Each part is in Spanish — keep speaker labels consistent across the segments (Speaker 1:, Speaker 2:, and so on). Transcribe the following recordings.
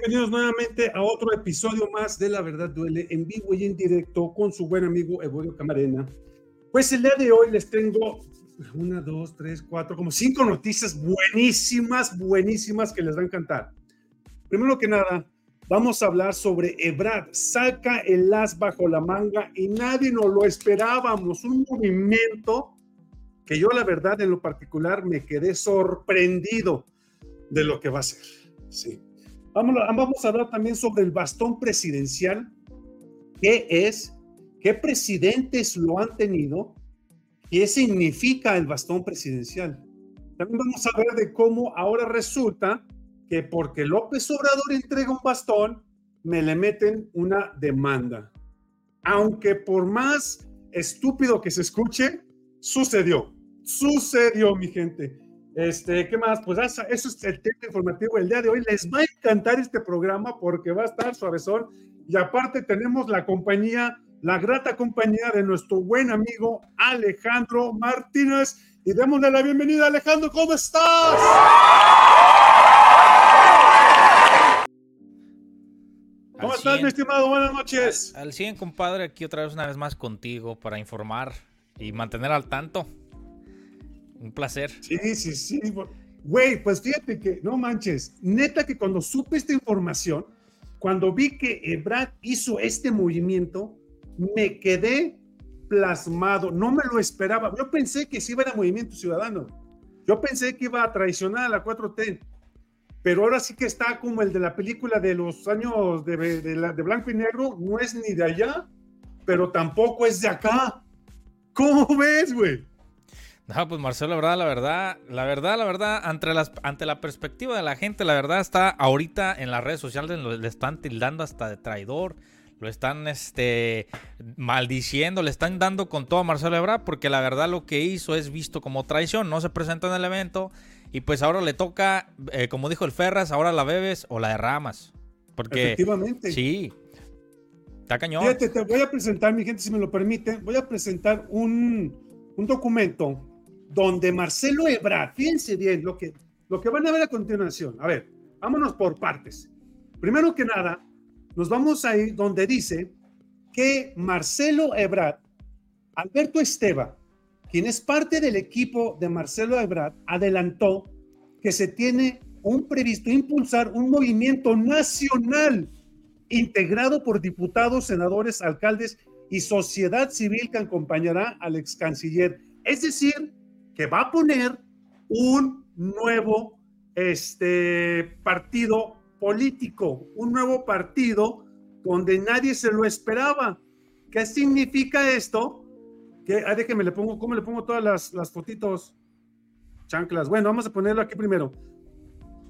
Speaker 1: Bienvenidos nuevamente a otro episodio más de La Verdad Duele en vivo y en directo con su buen amigo Evodio Camarena. Pues el día de hoy les tengo una, dos, tres, cuatro, como cinco noticias buenísimas, buenísimas que les va a encantar. Primero que nada, vamos a hablar sobre Ebrad. Saca el as bajo la manga y nadie nos lo esperábamos. Un movimiento que yo la verdad en lo particular me quedé sorprendido de lo que va a ser. Sí. Vamos a, vamos a hablar también sobre el bastón presidencial. ¿Qué es? ¿Qué presidentes lo han tenido? ¿Qué significa el bastón presidencial? También vamos a ver de cómo ahora resulta que porque López Obrador entrega un bastón, me le meten una demanda. Aunque por más estúpido que se escuche, sucedió. Sucedió, mi gente. Este, ¿qué más? Pues eso, es el tema informativo del día de hoy. Les va a encantar este programa porque va a estar suavezón. Y aparte tenemos la compañía, la grata compañía de nuestro buen amigo Alejandro Martínez. Y démosle la bienvenida, Alejandro, ¿cómo estás? ¿Cómo estás, mi estimado? Buenas noches.
Speaker 2: Al 100, compadre, aquí otra vez una vez más contigo para informar y mantener al tanto un placer.
Speaker 1: Sí, sí, sí. Güey, pues fíjate que, no manches, neta que cuando supe esta información, cuando vi que Ebrad hizo este movimiento, me quedé plasmado, no me lo esperaba. Yo pensé que sí iba a Movimiento Ciudadano. Yo pensé que iba a traicionar a la 4T, pero ahora sí que está como el de la película de los años de, de, de blanco y negro, no es ni de allá, pero tampoco es de acá. ¿Cómo ves, güey?
Speaker 2: No, pues Marcelo, la verdad, la verdad, la verdad, la verdad, ante, las, ante la perspectiva de la gente, la verdad está ahorita en las redes sociales, le están tildando hasta de traidor, lo están este, maldiciendo, le están dando con todo a Marcelo Ebrard, porque la verdad lo que hizo es visto como traición, no se presentó en el evento, y pues ahora le toca, eh, como dijo el Ferras, ahora la bebes o la derramas. Porque,
Speaker 1: Efectivamente.
Speaker 2: Sí. Está cañón.
Speaker 1: Fíjate, te voy a presentar, mi gente, si me lo permite, voy a presentar un, un documento donde Marcelo Ebrard, fíjense bien lo que, lo que van a ver a continuación. A ver, vámonos por partes. Primero que nada, nos vamos a ir donde dice que Marcelo Ebrard, Alberto Esteba, quien es parte del equipo de Marcelo Ebrard, adelantó que se tiene un previsto impulsar un movimiento nacional integrado por diputados, senadores, alcaldes y sociedad civil que acompañará al ex canciller. Es decir, que va a poner un nuevo este, partido político, un nuevo partido donde nadie se lo esperaba. ¿Qué significa esto? Que, ah, déjeme, le pongo, ¿cómo le pongo todas las, las fotitos? Chanclas. Bueno, vamos a ponerlo aquí primero.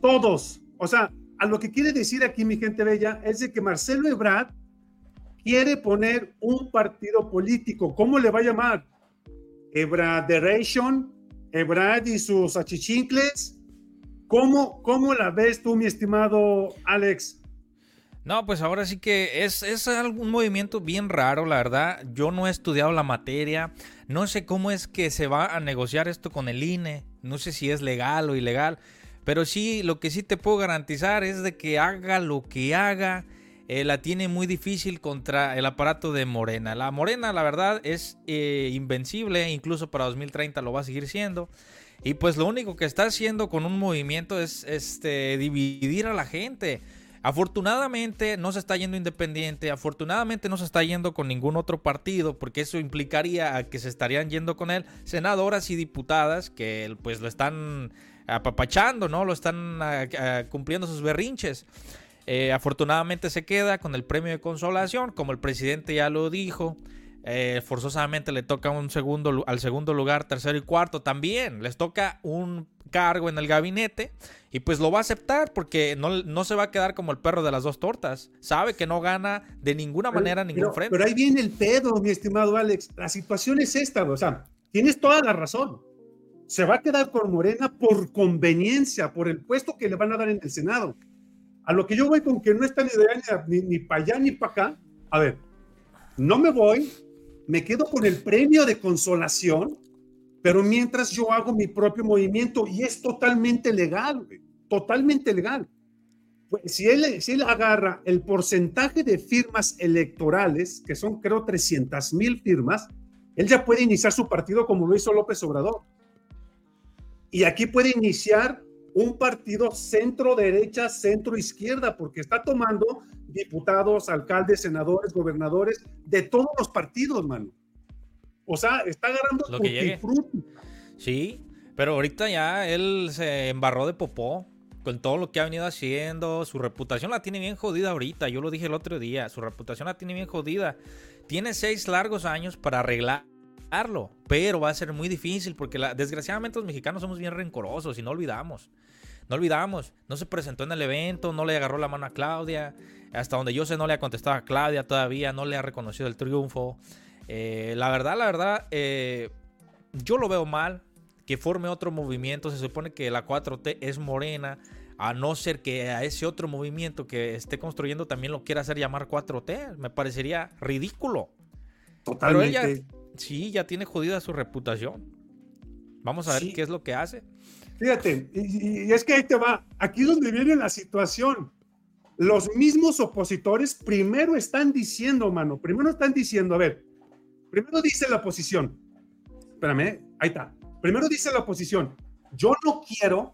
Speaker 1: Todos. O sea, a lo que quiere decir aquí mi gente bella es de que Marcelo Ebrard quiere poner un partido político. ¿Cómo le va a llamar? Ebraderation, Ebrad y sus achichincles. ¿Cómo, ¿Cómo la ves tú, mi estimado Alex?
Speaker 2: No, pues ahora sí que es, es un movimiento bien raro, la verdad. Yo no he estudiado la materia. No sé cómo es que se va a negociar esto con el INE. No sé si es legal o ilegal. Pero sí, lo que sí te puedo garantizar es de que haga lo que haga eh, la tiene muy difícil contra el aparato de Morena. La Morena, la verdad, es eh, invencible, incluso para 2030 lo va a seguir siendo. Y pues lo único que está haciendo con un movimiento es este, dividir a la gente. Afortunadamente no se está yendo independiente, afortunadamente no se está yendo con ningún otro partido, porque eso implicaría a que se estarían yendo con él senadoras y diputadas que pues lo están apapachando, ¿no? Lo están ah, ah, cumpliendo sus berrinches. Eh, afortunadamente se queda con el premio de consolación, como el presidente ya lo dijo. Eh, forzosamente le toca un segundo, al segundo lugar, tercero y cuarto también. Les toca un cargo en el gabinete y pues lo va a aceptar porque no, no se va a quedar como el perro de las dos tortas. Sabe que no gana de ninguna manera ningún frente.
Speaker 1: Pero ahí viene el pedo, mi estimado Alex. La situación es esta, o sea, tienes toda la razón. Se va a quedar con Morena por conveniencia, por el puesto que le van a dar en el Senado. A lo que yo voy con que no está ni de ni, para allá ni para acá. A ver, no me voy, me quedo con el premio de consolación, pero mientras yo hago mi propio movimiento y es totalmente legal, totalmente legal. Pues, si, él, si él agarra el porcentaje de firmas electorales, que son creo 300 mil firmas, él ya puede iniciar su partido como lo hizo López Obrador. Y aquí puede iniciar un partido centro derecha, centro izquierda, porque está tomando diputados, alcaldes, senadores, gobernadores de todos los partidos, mano. O sea, está agarrando
Speaker 2: lo que Sí, pero ahorita ya él se embarró de popó con todo lo que ha venido haciendo. Su reputación la tiene bien jodida ahorita. Yo lo dije el otro día. Su reputación la tiene bien jodida. Tiene seis largos años para arreglarlo, pero va a ser muy difícil porque desgraciadamente los mexicanos somos bien rencorosos y no olvidamos. No olvidamos, no se presentó en el evento, no le agarró la mano a Claudia, hasta donde yo sé no le ha contestado a Claudia todavía, no le ha reconocido el triunfo. Eh, la verdad, la verdad, eh, yo lo veo mal que forme otro movimiento. Se supone que la 4T es morena, a no ser que a ese otro movimiento que esté construyendo también lo quiera hacer llamar 4T. Me parecería ridículo. Totalmente. Pero ella, sí, ya tiene jodida su reputación. Vamos a ver qué es lo que hace.
Speaker 1: Fíjate, y, es que ahí te va, aquí es donde viene la situación. Los mismos opositores primero están diciendo, mano, primero están diciendo, a ver, primero dice la oposición, espérame, ahí está, primero dice la oposición, yo no quiero,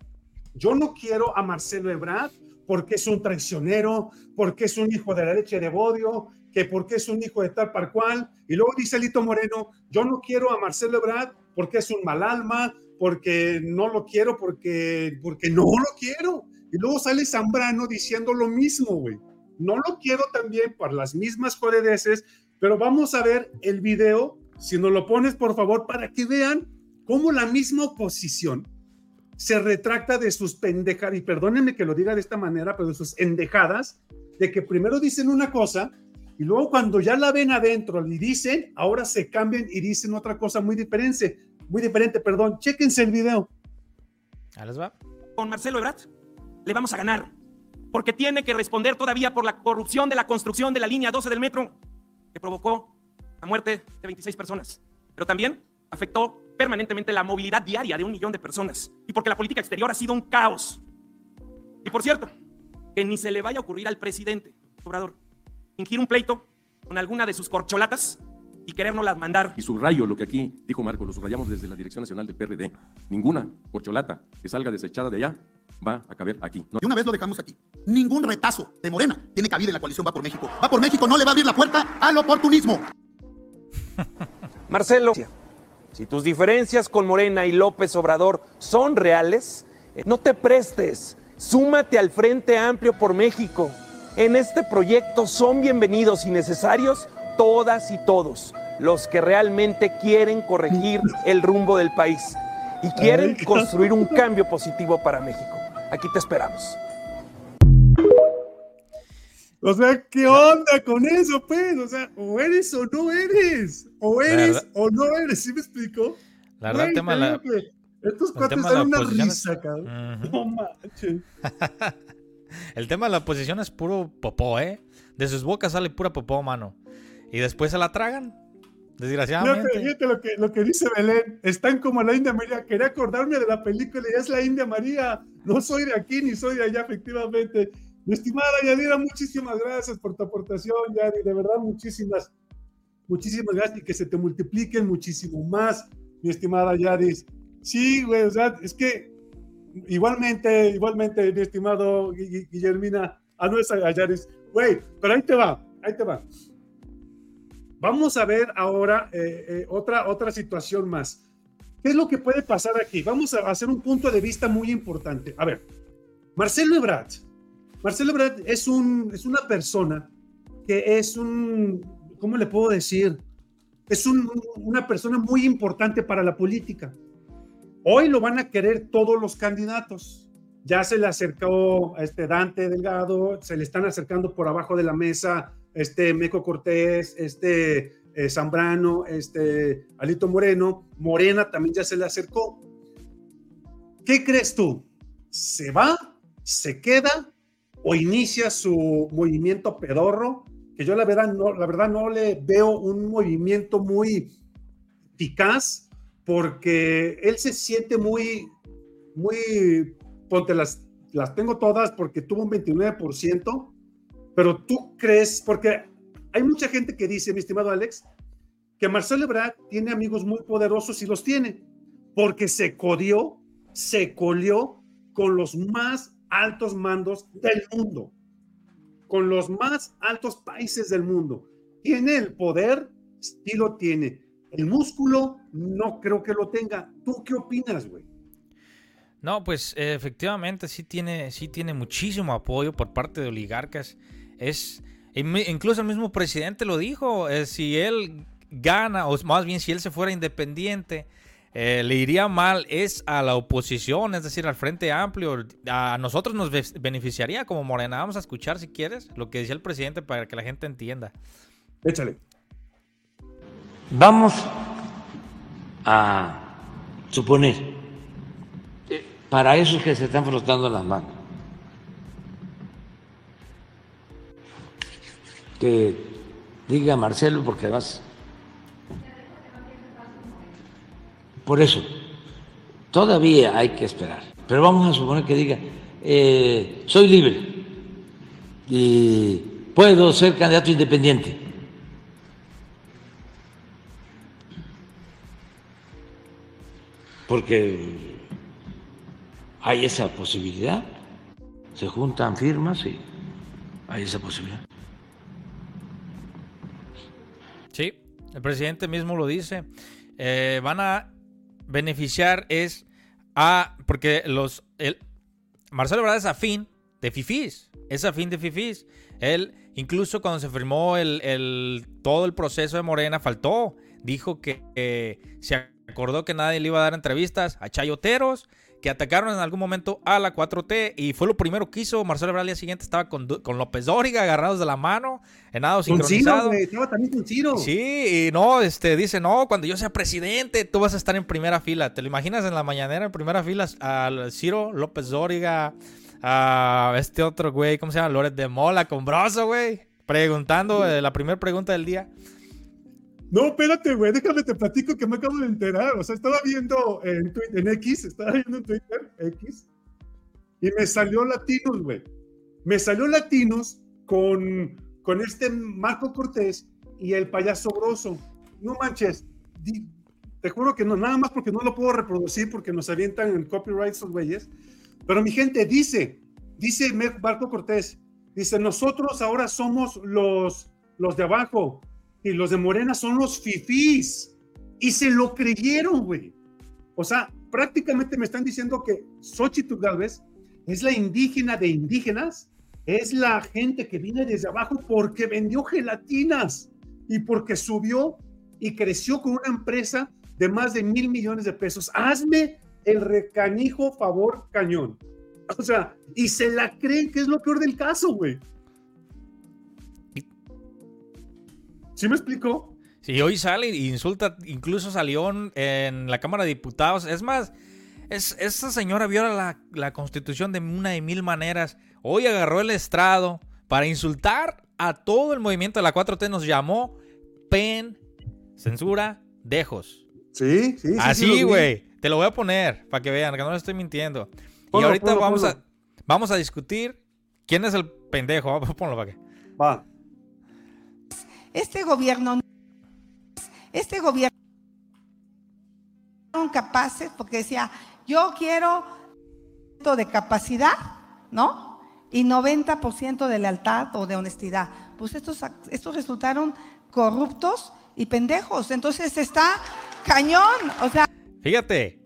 Speaker 1: yo no quiero a Marcelo Ebrard porque es un traicionero, porque es un hijo de la leche de Bodio, que porque es un hijo de tal par cual, y luego dice Lito Moreno, yo no quiero a Marcelo Ebrard porque es un mal alma, porque no lo quiero, porque, porque no lo quiero. Y luego sale Zambrano diciendo lo mismo, güey. No lo quiero también por las mismas jodedeces, pero vamos a ver el video, si nos lo pones por favor, para que vean cómo la misma oposición se retracta de sus pendejadas, y perdónenme que lo diga de esta manera, pero de sus endejadas, de que primero dicen una cosa y luego cuando ya la ven adentro y dicen, ahora se cambian y dicen otra cosa muy diferente muy diferente, perdón. Chéquense el video.
Speaker 2: Les va.
Speaker 3: Con Marcelo Ebrard le vamos a ganar, porque tiene que responder todavía por la corrupción de la construcción de la línea 12 del metro, que provocó la muerte de 26 personas, pero también afectó permanentemente la movilidad diaria de un millón de personas, y porque la política exterior ha sido un caos. Y por cierto, que ni se le vaya a ocurrir al presidente Obrador fingir un pleito con alguna de sus corcholatas y las mandar.
Speaker 4: Y subrayo lo que aquí dijo Marco, lo subrayamos desde la Dirección Nacional del PRD. Ninguna corcholata que salga desechada de allá va a caber aquí.
Speaker 5: Y una vez lo dejamos aquí. Ningún retazo de Morena tiene cabida en la coalición Va por México. Va por México no le va a abrir la puerta al oportunismo.
Speaker 3: Marcelo, si tus diferencias con Morena y López Obrador son reales, eh, no te prestes. Súmate al Frente Amplio por México. En este proyecto son bienvenidos y necesarios todas y todos los que realmente quieren corregir el rumbo del país y quieren construir un cambio positivo para México. Aquí te esperamos.
Speaker 1: O sea, ¿qué onda con eso, pues? O sea, o eres o no eres. O eres o no eres, ¿sí me explico?
Speaker 2: La verdad, tema la...
Speaker 1: Estos cuates dan una risa, cabrón. No manches.
Speaker 2: el tema de la oposición es puro popó, ¿eh? De sus bocas sale pura popó, mano y después se la tragan. Desgraciadamente.
Speaker 1: Fíjate, lo, que, lo que dice Belén. Están como la India María. Quería acordarme de la película y es la India María. No soy de aquí ni soy de allá, efectivamente. Mi estimada Yadira, muchísimas gracias por tu aportación, Yadi. De verdad, muchísimas, muchísimas gracias y que se te multipliquen muchísimo más, mi estimada Yadis. Sí, güey, o sea, es que igualmente, igualmente, mi estimado Guillermina, a nuestra Yadis. Güey, pero ahí te va, ahí te va. Vamos a ver ahora eh, eh, otra, otra situación más. ¿Qué es lo que puede pasar aquí? Vamos a hacer un punto de vista muy importante. A ver, Marcelo Ebrard. Marcelo Ebrard es, un, es una persona que es un, ¿cómo le puedo decir? Es una persona muy importante para la política. Hoy lo van a querer todos los candidatos. Ya se le acercó a este Dante Delgado, se le están acercando por abajo de la mesa este Meco Cortés, este eh, Zambrano, este Alito Moreno, Morena también ya se le acercó. ¿Qué crees tú? ¿Se va? ¿Se queda? ¿O inicia su movimiento pedorro? Que yo la verdad no, la verdad no le veo un movimiento muy eficaz porque él se siente muy, muy, ponte las, las tengo todas porque tuvo un 29%, pero tú crees, porque hay mucha gente que dice, mi estimado Alex, que Marcelo Ebrard tiene amigos muy poderosos y los tiene, porque se codió, se colió con los más altos mandos del mundo, con los más altos países del mundo. Tiene el poder, sí lo tiene. El músculo no creo que lo tenga. ¿Tú qué opinas, güey?
Speaker 2: No, pues efectivamente sí tiene, sí tiene muchísimo apoyo por parte de oligarcas. Es, incluso el mismo presidente lo dijo, eh, si él gana, o más bien si él se fuera independiente, eh, le iría mal es a la oposición, es decir, al Frente Amplio. A nosotros nos beneficiaría como Morena. Vamos a escuchar si quieres lo que decía el presidente para que la gente entienda.
Speaker 1: Échale.
Speaker 6: Vamos a suponer, para esos que se están frotando las manos, que diga Marcelo, porque además Por eso, todavía hay que esperar. Pero vamos a suponer que diga, eh, soy libre y puedo ser candidato independiente. Porque hay esa posibilidad, se juntan firmas y hay esa posibilidad.
Speaker 2: Sí, el presidente mismo lo dice. Eh, van a beneficiar es a. Porque los. El, Marcelo Ebrard es afín de FIFIs. Es afín de FIFIs. Él, incluso cuando se firmó el, todo el proceso de Morena, faltó. Dijo que se acordó que nadie le iba a dar entrevistas a chayoteros que atacaron en algún momento a la 4T y fue lo primero que hizo Marcelo Ebrard al día siguiente estaba con, con López Dóriga agarrados de la mano en nado sincronizado.
Speaker 1: Ciro, también con Ciro.
Speaker 2: Sí, y no, este dice, "No, cuando yo sea presidente, tú vas a estar en primera fila." ¿Te lo imaginas en la mañanera en primera fila al Ciro López Dóriga, a este otro güey, ¿cómo se llama? Loret de Mola con Broso, güey, preguntando eh, la primera pregunta del día.
Speaker 1: No, espérate, güey, déjame te platico que me acabo de enterar. O sea, estaba viendo en, en X, estaba viendo en Twitter, X, y me salió Latinos, güey. Me salió Latinos con, con este Marco Cortés y el payaso broso. No manches, te juro que no, nada más porque no lo puedo reproducir porque nos avientan el copyright esos güeyes. Pero mi gente dice, dice Marco Cortés, dice, nosotros ahora somos los, los de abajo, y los de Morena son los fifís. Y se lo creyeron, güey. O sea, prácticamente me están diciendo que Xochitl Galvez es la indígena de indígenas, es la gente que viene desde abajo porque vendió gelatinas y porque subió y creció con una empresa de más de mil millones de pesos. Hazme el recanijo favor cañón. O sea, y se la creen que es lo peor del caso, güey. ¿Sí me explicó?
Speaker 2: Sí, hoy sale e insulta, incluso salió en la Cámara de Diputados. Es más, es, esa señora viola la, constitución de una de mil maneras. Hoy agarró el estrado para insultar a todo el movimiento de la 4T. Nos llamó pen, censura, dejos.
Speaker 1: Sí, sí, sí.
Speaker 2: Así, güey. Te lo voy a poner para que vean que no le estoy mintiendo. y ahorita vamos, A, vamos a discutir quién es el pendejo. Ponlo para que.
Speaker 1: Va.
Speaker 7: Este gobierno, este gobierno capaces porque decía, yo quiero de capacidad, ¿no? Y 90% de lealtad o de honestidad. Pues estos, estos resultaron corruptos y pendejos. Entonces está cañón. O sea.
Speaker 2: Fíjate,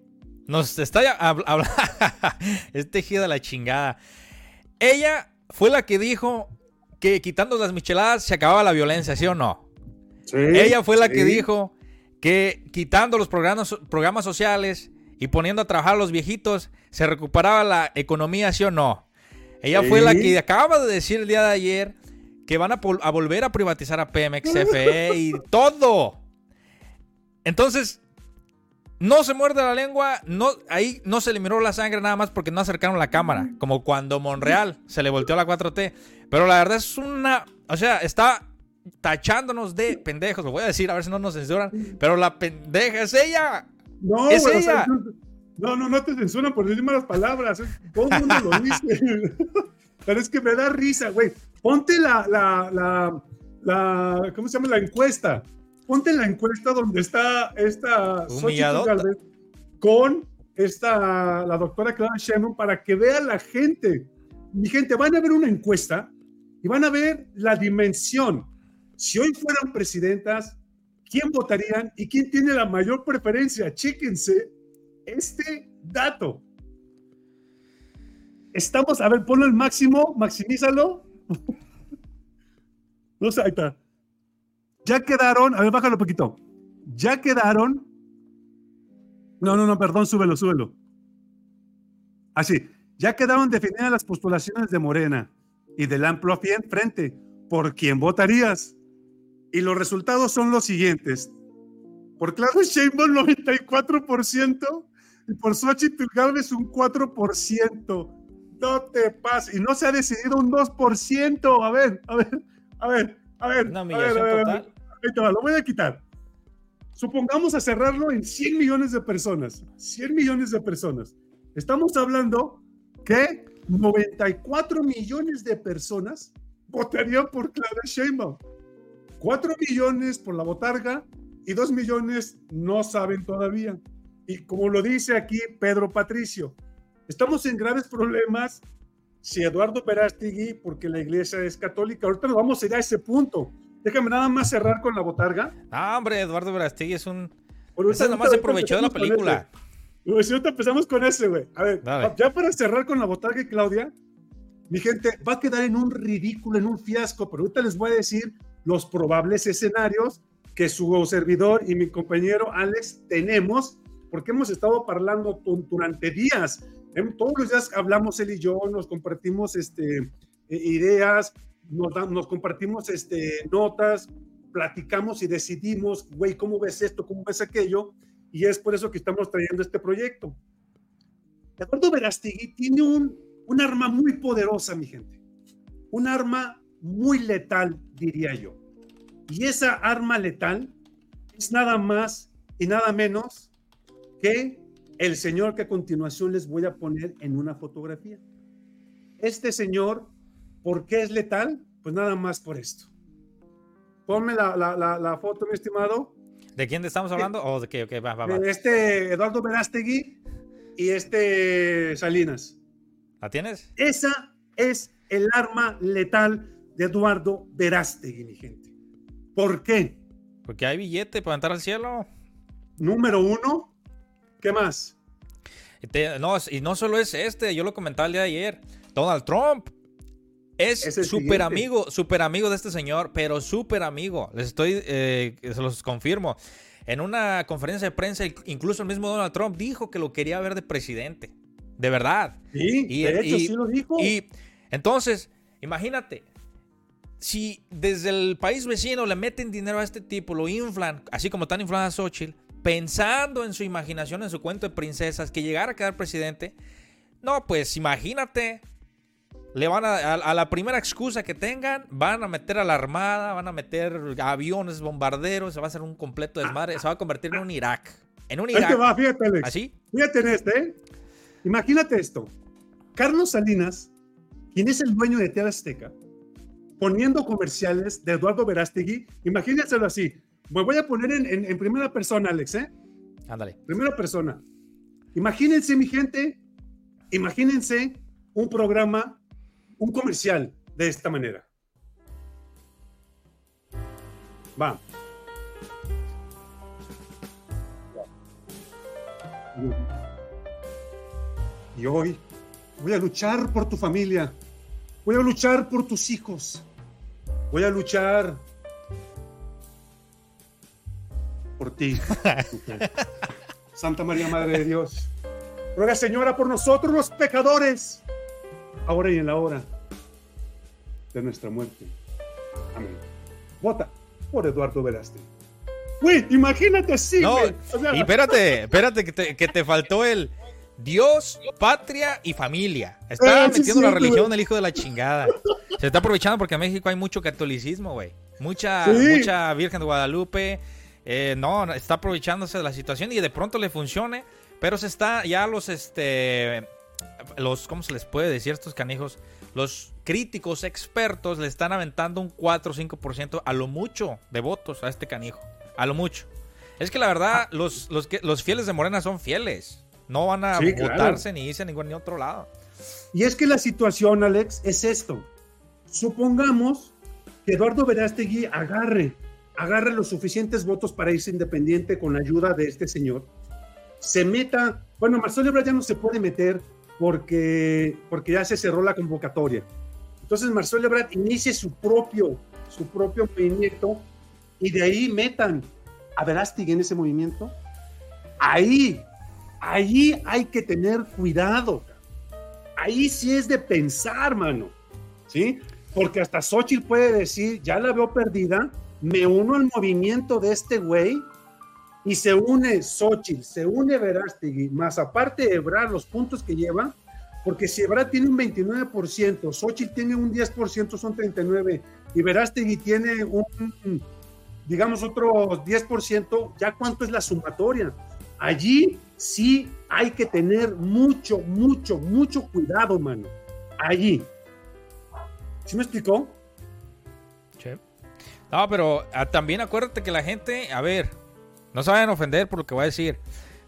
Speaker 2: nos está hablando. este de la chingada. Ella fue la que dijo que quitando las micheladas se acababa la violencia, ¿sí o no? Sí, Ella fue la que dijo que quitando los programas, programas sociales y poniendo a trabajar a los viejitos se recuperaba la economía, ¿sí o no? Ella fue la que acaba de decir el día de ayer que van a, a volver a privatizar a Pemex, CFE y todo. Entonces, no se muerde la lengua, no, ahí no se le miró la sangre nada más porque no acercaron la cámara, como cuando Monreal se le volteó la 4T. Pero la verdad es una, o sea, está tachándonos de pendejos, lo voy a decir a ver si no nos censuran, pero la pendeja es ella.
Speaker 1: No,
Speaker 2: es ella.
Speaker 1: No, no, no te censuran por decir malas palabras. Todo el mundo lo dice. Pero es que me da risa, güey. Ponte la, la, la, la, ¿cómo se llama? La encuesta. Ponte la encuesta donde está esta con esta, la doctora Clara Sheinbaum para que vea la gente. Mi gente, van a ver una encuesta y van a ver la dimensión. Si hoy fueran presidentas, ¿quién votarían y quién tiene la mayor preferencia? Chéquense este dato. Estamos, a ver, ponlo al máximo, maximízalo. No sé, ahí está. Ya quedaron, a ver, bájalo un poquito. Ya quedaron. No, no, no, perdón, súbelo, súbelo. Así, ya quedaron definidas las postulaciones de Morena y del amplio frente. ¿Por quién votarías? Y los resultados son los siguientes. Por Claudia Sheinbaum, 94%, y por Xochitl Galvez, un 4%. No te pases. Y no se ha decidido un 2%. A ver, a ver, a ver, a ver.
Speaker 2: Una
Speaker 1: a ver,
Speaker 2: humillación
Speaker 1: a ver, a ver.
Speaker 2: total.
Speaker 1: Te va, lo voy a quitar. Supongamos a cerrarlo en 100 millones de personas. 100 millones de personas. Estamos hablando que 94 millones de personas votarían por Claudia Sheinbaum. 4 millones por la botarga y 2 millones no saben todavía. Y como lo dice aquí Pedro Patricio, estamos en graves problemas si Eduardo Verástegui, porque la iglesia es católica, ahorita nos vamos a ir a ese punto. Déjame nada más cerrar con la botarga.
Speaker 2: Ah, hombre, Eduardo Verastegui es un. Ese nomás se aprovechó de la película.
Speaker 1: ese. Güey, si ahorita empezamos con ese, güey. A ver,
Speaker 2: Dale.
Speaker 1: ya para cerrar con la botarga y Claudia, mi gente, va a quedar en un ridículo, en un fiasco, pero ahorita les voy a decir los probables escenarios que su servidor y mi compañero Alex tenemos, porque hemos estado hablando durante días. Em, Todos los días hablamos él y yo, nos compartimos este, eh, ideas, nos, da- nos compartimos este, notas, platicamos y decidimos, güey, ¿cómo ves esto? ¿Cómo ves aquello? Y es por eso que estamos trayendo este proyecto. Eduardo Verástegui tiene un, un arma muy poderosa, mi gente. Un arma muy letal, diría yo. Y esa arma letal es nada más y nada menos que el señor que a continuación les voy a poner en una fotografía. Este señor, ¿por qué es letal? Pues nada más por esto. Ponme la, la- la- la foto, mi estimado.
Speaker 2: ¿De quién estamos hablando? ¿O de qué? Ok, va, va, va.
Speaker 1: de este Eduardo Verástegui y este Salinas.
Speaker 2: ¿La tienes?
Speaker 1: Esa es el arma letal de Eduardo Verástegui, mi gente. ¿Por qué?
Speaker 2: Porque hay billete para entrar al cielo.
Speaker 1: Número uno, ¿qué más?
Speaker 2: Y te- no, y no solo es este, yo lo comentaba el día de ayer. Donald Trump es súper amigo, súper amigo de este señor, pero súper amigo. Les estoy, eh, se los confirmo. En una conferencia de prensa, incluso el mismo Donald Trump dijo que lo quería ver de presidente. De verdad.
Speaker 1: Sí,
Speaker 2: Y-
Speaker 1: de hecho,
Speaker 2: y-
Speaker 1: sí lo dijo.
Speaker 2: Y entonces, imagínate, si desde el país vecino le meten dinero a este tipo, lo inflan, así como están inflando a Xochitl, pensando en su imaginación, en su cuento de princesas, que llegara a quedar presidente, no, pues imagínate. Le van a, a, a la primera excusa que tengan, van a meter a la armada, van a meter aviones, bombarderos, se va a hacer un completo desmadre, se va a convertir en un Irak. En un Irak.
Speaker 1: va, fíjate, Alex.
Speaker 2: ¿Así?
Speaker 1: Fíjate en este, ¿eh? Imagínate esto. Carlos Salinas, quien es el dueño de TV Azteca, poniendo comerciales de Eduardo Verástegui, imagínenselo así. Me voy a poner en, en- en primera persona, Alex, ¿eh?
Speaker 2: Ándale.
Speaker 1: Primera persona. Imagínense, mi gente, imagínense un programa, un comercial de esta manera. Va. Y hoy voy a luchar por tu familia. Voy a luchar por tus hijos. Voy a luchar por ti. Santa María, Madre de Dios. Ruega, Señora, por nosotros los pecadores, ahora y en la hora de nuestra muerte. Amén. Vota por Eduardo Velázquez. Güey, imagínate así,
Speaker 2: No.
Speaker 1: O sea,
Speaker 2: y espérate, espérate, que te, que te faltó el Dios, patria y familia. Está
Speaker 1: sí,
Speaker 2: metiendo la
Speaker 1: sí,
Speaker 2: religión
Speaker 1: güey.
Speaker 2: del hijo de la chingada. Se está aprovechando porque en México hay mucho catolicismo, güey. Mucha,
Speaker 1: Sí.
Speaker 2: mucha Virgen de Guadalupe. Eh, no, está aprovechándose de la situación y de pronto le funcione Pero se está, ya los, este, los, ¿cómo se les puede decir a estos canijos? Los críticos expertos le están aventando un 4 o 5% a lo mucho de votos a este canijo. A lo mucho. Es que la verdad, los, los, que, los fieles de Morena son fieles. No van a
Speaker 1: Sí, claro.
Speaker 2: votarse ni irse a ningún ni otro lado.
Speaker 1: Y es que la situación, Alex, es esto. Supongamos que Eduardo Verástegui agarre, agarre los suficientes votos para irse independiente con la ayuda de este señor. Se meta, bueno, Marcelo Ebrard ya no se puede meter porque, porque ya se cerró la convocatoria. Entonces Marcelo Ebrard inicie su propio, su propio movimiento y de ahí metan a Verástegui en ese movimiento. Ahí, ahí hay que tener cuidado ahí sí es de pensar, mano. ¿Sí? Porque hasta Xochitl puede decir, ya la veo perdida, me uno al movimiento de este güey y se une Xochitl, se une Verástegui, más aparte Ebrard, los puntos que lleva, porque si Ebrard tiene un 29%, Xochitl tiene un 10%, son 39, y Verástegui tiene un, digamos, otro 10%, ¿ya cuánto es la sumatoria? Allí sí hay que tener mucho, mucho, mucho cuidado, mano. Allí. ¿Sí me explicó?
Speaker 2: No, pero ah, también acuérdate que la gente, a ver, no se vayan a ofender por lo que voy a decir,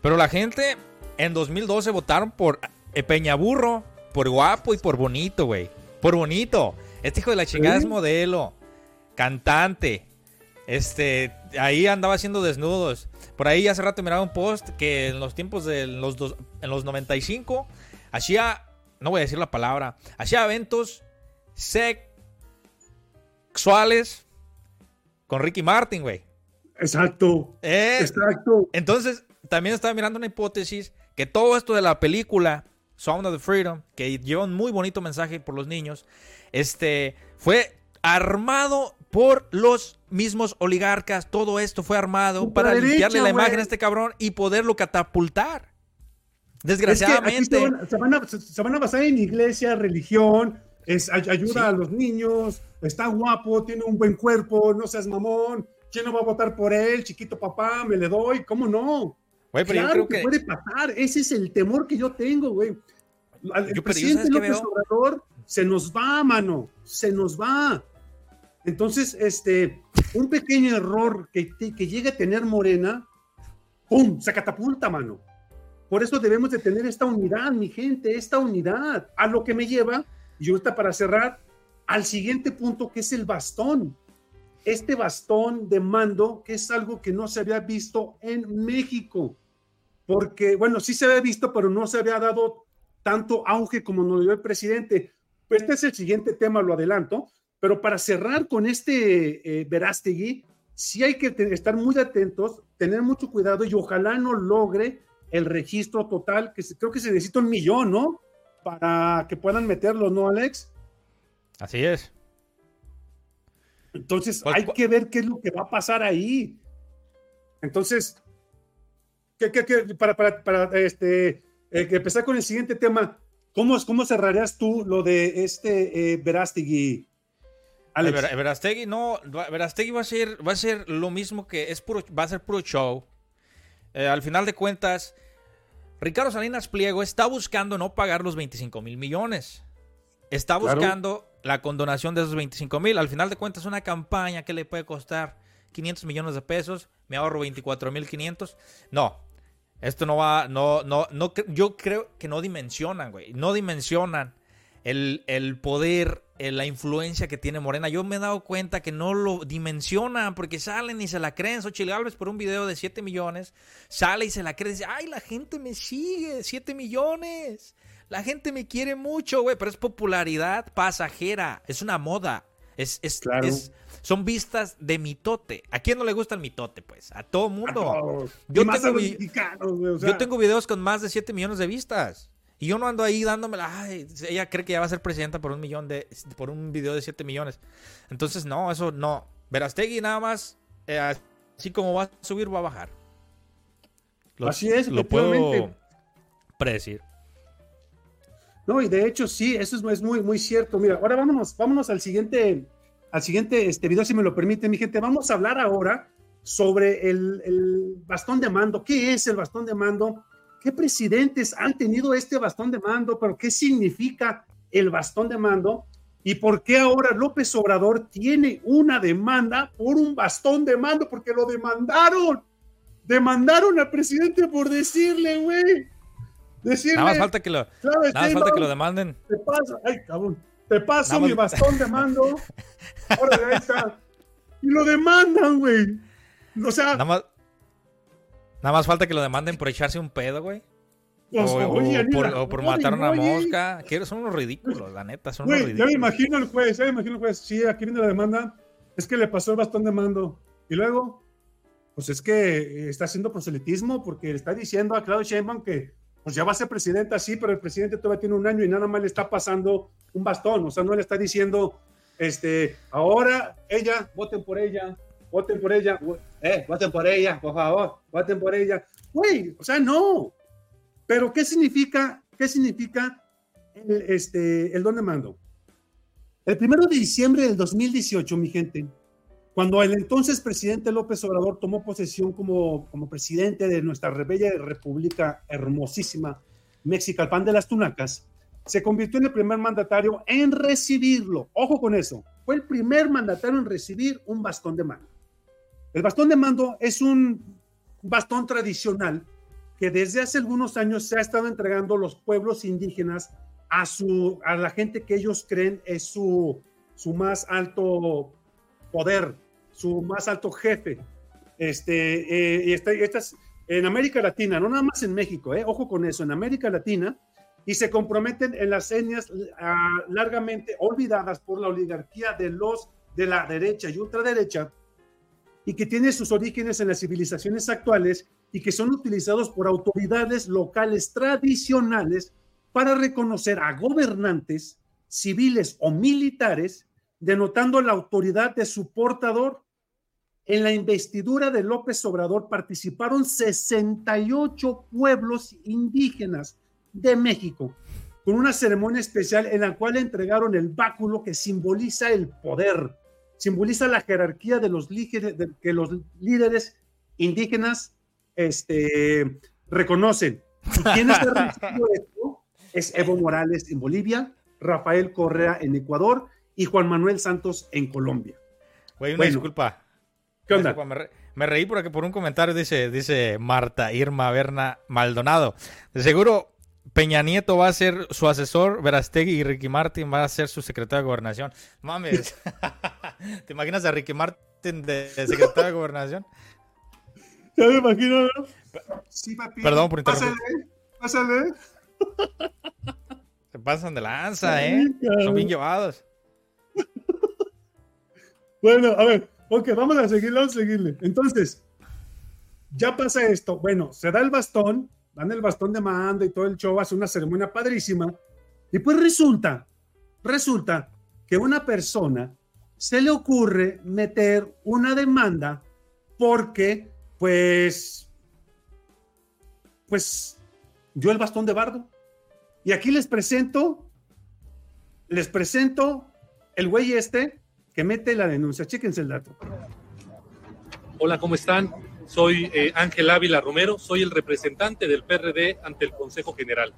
Speaker 2: pero la gente en 2012 votaron por eh, Peñaburro, por guapo y por bonito, güey. Por bonito. Este hijo de la chingada
Speaker 1: ¿Sí?
Speaker 2: es modelo, cantante. Este, ahí andaba haciendo desnudos. Por ahí hace rato miraba un post que en los tiempos de los, dos- en los 95 hacía, no voy a decir la palabra, hacía eventos sexuales con Ricky Martin, güey.
Speaker 1: Exacto.
Speaker 2: Eh,
Speaker 1: Exacto.
Speaker 2: entonces, también estaba mirando una hipótesis que todo esto de la película Sound of the Freedom, que lleva un muy bonito mensaje por los niños, este, fue armado por los mismos oligarcas. Todo esto fue armado para limpiarle la imagen a este cabrón y poderlo catapultar.
Speaker 1: Es que aquí
Speaker 2: Desgraciadamente.
Speaker 1: se, van, se van a, se- se van a basar en iglesia, religión, es, ayuda
Speaker 2: Sí.
Speaker 1: a los niños, está guapo, tiene un buen cuerpo, no seas mamón. ¿Quién no va a votar por él? Chiquito papá, me le doy. ¿Cómo no?
Speaker 2: Güey, pero yo
Speaker 1: claro
Speaker 2: creo
Speaker 1: que,
Speaker 2: que.
Speaker 1: puede pasar. Ese es el temor que yo tengo, güey. El
Speaker 2: Yo- yo,
Speaker 1: presidente
Speaker 2: ¿sabes qué
Speaker 1: López
Speaker 2: veo?
Speaker 1: Obrador se nos va, mano. Se nos va. Entonces, este, un pequeño error que, que llegue a tener Morena, ¡pum! Se catapulta, mano. Por eso debemos de tener esta unidad, mi gente, esta unidad. A lo que me lleva, y ahorita para cerrar, al siguiente punto que es el bastón. Este bastón de mando, que es algo que no se había visto en México. Porque, bueno, sí se había visto, pero no se había dado tanto auge como nos dio el presidente. Pues este es el siguiente tema, lo adelanto. Pero para cerrar con este eh, Verástegui, sí hay que estar muy atentos, tener mucho cuidado y ojalá no logre el registro total, que creo que se necesita un millón, ¿no? Para que puedan meterlo, ¿no, Alex?
Speaker 2: Así es.
Speaker 1: Entonces
Speaker 2: Pues,
Speaker 1: hay que ver qué es lo que va a pasar ahí. Entonces, ¿qué, qué- qué- para, para, para, este, eh, empezar con el siguiente tema, ¿cómo, cómo cerrarías tú lo de este eh, Verástegui? Alex?
Speaker 2: Ver- Verastegui no, Verastegui va a ser, va a ser lo mismo que es puro, va a ser puro show. Eh, al final de cuentas, Ricardo Salinas Pliego está buscando no pagar los 25 mil millones. Está
Speaker 1: Claro.
Speaker 2: La condonación de esos 25 mil. Al final de cuentas, una campaña que le puede costar 500 millones de pesos. Me ahorro 24 mil 500. No, esto no va, no, no, no, yo creo que no dimensionan, güey. No dimensionan el, el poder, eh, la influencia que tiene Morena. Yo me he dado cuenta que no lo dimensionan porque salen y se la creen. Xochitl Gálvez por un video de 7 millones sale y se la cree. Dice, ay, la gente me sigue, 7 millones. La gente me quiere mucho, güey, pero es popularidad pasajera, es una moda. Es, es,
Speaker 1: Claro.
Speaker 2: es- son vistas de mitote. ¿A quién no le gusta el mitote? Pues a todo mundo.
Speaker 1: Oh,
Speaker 2: Yo tengo
Speaker 1: o sea,
Speaker 2: Yo videos con más de 7 millones de vistas. Y yo no ando ahí dándomela. Ay, ella cree que ya va a ser presidenta por un millón de. por un video de 7 millones. Entonces, no, eso no. Verastegui nada más. eh, así como va a subir, va a bajar. Lo-
Speaker 1: Así es,
Speaker 2: Lo puedo predecir.
Speaker 1: No, y de hecho sí, eso es, es muy, muy cierto. Mira, ahora vámonos, vámonos al siguiente, al siguiente este video, si me lo permite, mi gente. Vamos a hablar ahora sobre el, el bastón de mando. ¿Qué es el bastón de mando? ¿qué presidentes han tenido este bastón de mando? ¿Pero qué significa el bastón de mando? ¿Y por qué ahora López Obrador tiene una demanda por un bastón de mando? Porque lo demandaron. Demandaron al presidente por decirle, güey. Decirle.
Speaker 2: Nada más falta que lo,
Speaker 1: ¿sabes
Speaker 2: nada más falta que lo demanden.
Speaker 1: Te paso, ay, cabrón. Te paso mi bastón de mando. Órale, ahí está. Y lo demandan, güey. O sea,
Speaker 2: Nada más, nada más falta que lo demanden por echarse un pedo, güey. o, o
Speaker 1: oye,
Speaker 2: por, o por matar una mosca. Que son unos ridículos, la neta, son unos
Speaker 1: Güey, ya me
Speaker 2: ridículos.
Speaker 1: imagino el juez, ya me imagino el juez. Sí, aquí viene la demanda. Es que le pasó el bastón de mando. Y luego, pues es que está haciendo proselitismo porque le está diciendo a Claudio Sheinbaum que pues ya va a ser presidenta, sí, pero el presidente todavía tiene un año y nada más le está pasando un bastón. O sea, no le está diciendo, este, ahora ella, voten por ella, voten por ella, eh, voten por ella, por favor, voten por ella. Güey, o sea, no. Pero ¿qué significa, qué significa el, este, el don de mando? El primero de diciembre del 2018, mi gente, cuando el entonces presidente López Obrador tomó posesión como, como presidente de nuestra bella república hermosísima, Mexicalpan de las Tunacas, se convirtió en el primer mandatario en recibirlo. Ojo con eso, fue el primer mandatario en recibir un bastón de mando. El bastón de mando es un bastón tradicional que desde hace algunos años se ha estado entregando los pueblos indígenas a, su, a la gente que ellos creen es su, su más alto poder, su más alto jefe. Este, eh, y esta- estas en América Latina, no nada más en México, eh, ojo con eso, en América Latina, y se comprometen en las etnias ah, largamente olvidadas por la oligarquía de los de la derecha y ultraderecha, y que tiene sus orígenes en las civilizaciones actuales y que son utilizados por autoridades locales tradicionales para reconocer a gobernantes civiles o militares, denotando la autoridad de su portador. En la investidura de López Obrador participaron 68 pueblos indígenas de México, con una ceremonia especial en la cual entregaron el báculo que simboliza el poder, simboliza la jerarquía de los líderes, de- que los líderes indígenas este, reconocen. ¿Y quién está esto? Es Evo Morales en Bolivia, Rafael Correa en Ecuador y Juan Manuel Santos en Colombia.
Speaker 2: Güey, una
Speaker 1: Bueno,
Speaker 2: disculpa.
Speaker 1: ¿Qué onda?
Speaker 2: Disculpa, Me, re- me reí porque por un comentario dice, dice Marta Irma Berna Maldonado. De seguro Peña Nieto va a ser su asesor, Verastegui y Ricky Martin va a ser su secretario de gobernación. Mames. ¿Te imaginas a Ricky Martin de, de secretario de gobernación?
Speaker 1: Ya me imagino, ¿no? Sí, papi.
Speaker 2: Perdón por interrumpir.
Speaker 1: Pásale, pásale.
Speaker 2: Se pasan de lanza, ¿eh? Son bien llevados.
Speaker 1: Bueno, a ver, ok, vamos a seguirle, vamos a seguirle. Entonces, ya pasa esto. Bueno, se da el bastón, dan el bastón de mando y todo el show, hace una ceremonia padrísima. Y pues resulta, resulta que una persona se le ocurre meter una demanda porque, pues, pues, dio el bastón de bardo. Y aquí les presento, les presento el güey este que mete la denuncia. Chéquense el dato.
Speaker 8: Hola, ¿cómo están? Soy eh, Ángel Ávila Romero, soy el representante del PRD ante el Consejo General.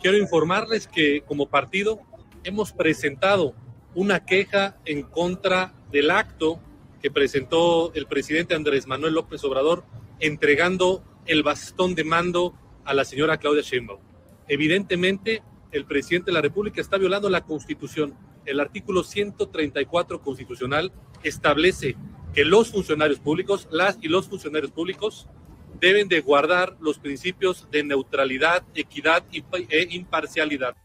Speaker 8: Quiero informarles que como partido hemos presentado una queja en contra del acto que presentó el presidente Andrés Manuel López Obrador entregando el bastón de mando a la señora Claudia Sheinbaum. Evidentemente, el presidente de la República está violando la Constitución. El artículo 134 constitucional establece que los funcionarios públicos, las y los funcionarios públicos deben de guardar los principios de neutralidad, equidad e imparcialidad.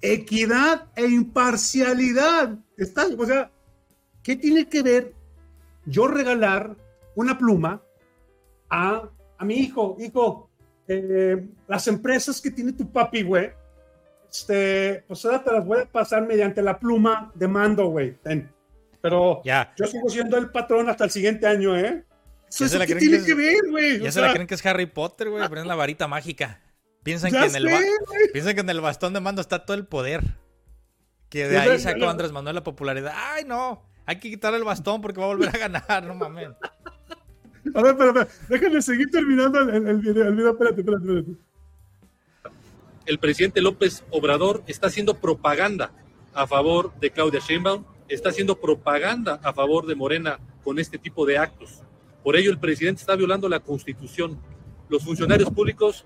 Speaker 1: Equidad e imparcialidad. Está, o sea, ¿qué tiene que ver yo regalar una pluma a, a mi hijo? Hijo, eh, las empresas que tiene tu papi, güey, este, pues ahora te las voy a pasar mediante la pluma de mando, güey. Pero
Speaker 2: Ya.
Speaker 1: yo sigo siendo el patrón hasta el siguiente año, ¿eh? Eso,
Speaker 2: Ya se
Speaker 1: eso
Speaker 2: la
Speaker 1: ¿Qué
Speaker 2: creen
Speaker 1: tiene
Speaker 2: que
Speaker 1: ver, güey?
Speaker 2: Ya
Speaker 1: O
Speaker 2: se la creen que es Harry Potter, güey, pero es la varita mágica. Piensan que, en el
Speaker 1: sé,
Speaker 2: piensan que en el bastón de mando está todo el poder. Que de
Speaker 1: Ya
Speaker 2: ahí sacó
Speaker 1: ya-
Speaker 2: Andrés Manuel la popularidad. Ay, no. Hay que quitarle el bastón porque va a volver a ganar, no mames.
Speaker 1: A ver, pero, pero déjame seguir terminando el, el- el video, el video, espérate, espérate, espérate.
Speaker 8: El presidente López Obrador está haciendo propaganda a favor de Claudia Sheinbaum, está haciendo propaganda a favor de Morena con este tipo de actos. Por ello, el presidente está violando la Constitución. Los funcionarios públicos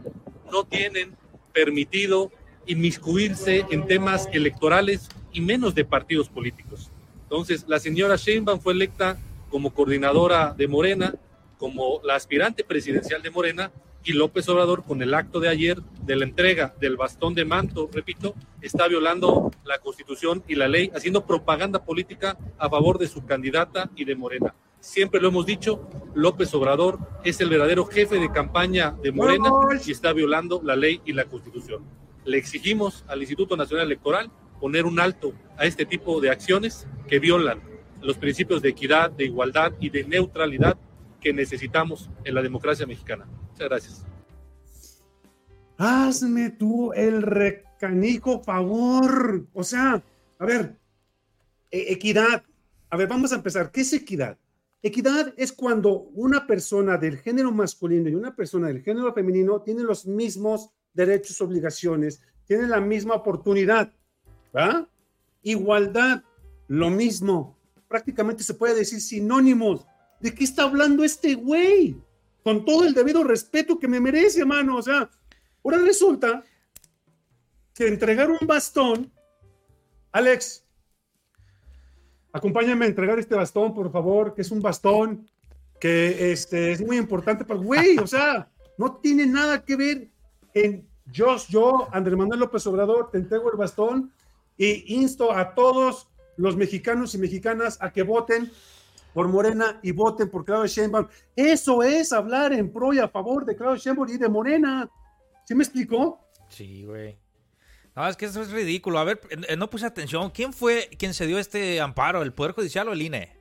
Speaker 8: no tienen permitido inmiscuirse en temas electorales y menos de partidos políticos. Entonces, la señora Sheinbaum fue electa como coordinadora de Morena, como la aspirante presidencial de Morena, y López Obrador, con el acto de ayer de la entrega del bastón de manto, repito, está violando la Constitución y la ley, haciendo propaganda política a favor de su candidata y de Morena. Siempre lo hemos dicho, López Obrador es el verdadero jefe de campaña de Morena y está violando la ley y la Constitución. Le exigimos al Instituto Nacional Electoral poner un alto a este tipo de acciones que violan los principios de equidad, de igualdad y de neutralidad que necesitamos en la democracia mexicana. Muchas gracias.
Speaker 1: Hazme tú el recanico favor. O sea, a ver, e- equidad. A ver, vamos a empezar. ¿Qué es equidad? Equidad es cuando una persona del género masculino y una persona del género femenino tienen los mismos derechos, obligaciones, tienen la misma oportunidad. ¿Va? Igualdad, lo mismo. Prácticamente se puede decir sinónimos. ¿De qué está hablando este güey? Con todo el debido respeto que me merece, hermano. O sea, ahora resulta que entregar un bastón, Alex, acompáñame a entregar este bastón, por favor, que es un bastón que este, es muy importante para güey. O sea, no tiene nada que ver en yo, yo, Andrés Manuel López Obrador, te entrego el bastón y insto a todos los mexicanos y mexicanas a que voten por Morena y voten por Claudio Sheinbaum. Eso es hablar en pro y a favor de Claudio Sheinbaum y de Morena. ¿Sí me explicó?
Speaker 2: Sí, güey. No, es que eso es ridículo. A ver, eh, no puse atención. ¿Quién fue quien se dio este amparo? ¿El Poder Judicial o el INE?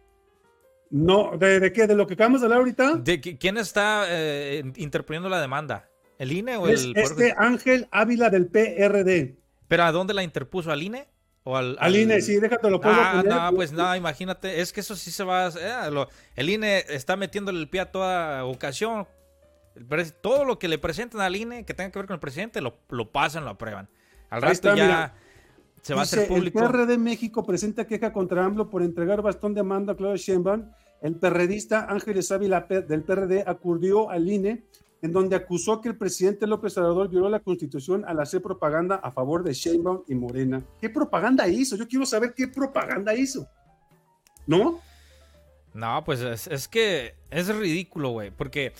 Speaker 1: No, ¿de, de qué? ¿De lo que acabamos de hablar ahorita?
Speaker 2: ¿De qui- ¿Quién está eh, interponiendo la demanda? ¿El INE o
Speaker 1: Es
Speaker 2: el Poder
Speaker 1: este
Speaker 2: Judicial?
Speaker 1: Ángel Ávila del PRD.
Speaker 2: ¿Pero a dónde la interpuso? ¿Al INE? ¿O al,
Speaker 1: Al INE, sí, déjate lo.
Speaker 2: Ah, no, pues no, imagínate, es que eso sí se va a eh, lo- el INE está metiéndole el pie a toda ocasión. Todo lo que le presenten al INE que tenga que ver con el presidente lo, lo pasan, lo aprueban. Al
Speaker 1: está,
Speaker 2: ya
Speaker 1: mira.
Speaker 2: se va a hacer público.
Speaker 1: El PRD México presenta queja contra AMLO por entregar bastón de mando a Claudio Sheinbaum. El perredista Ángeles Ávila del PRD acudió al INE en donde acusó que el presidente López Obrador violó la Constitución al hacer propaganda a favor de Sheinbaum y Morena. ¿Qué propaganda hizo? Yo quiero saber qué propaganda hizo. ¿No?
Speaker 2: No, pues es, es que es ridículo, güey, porque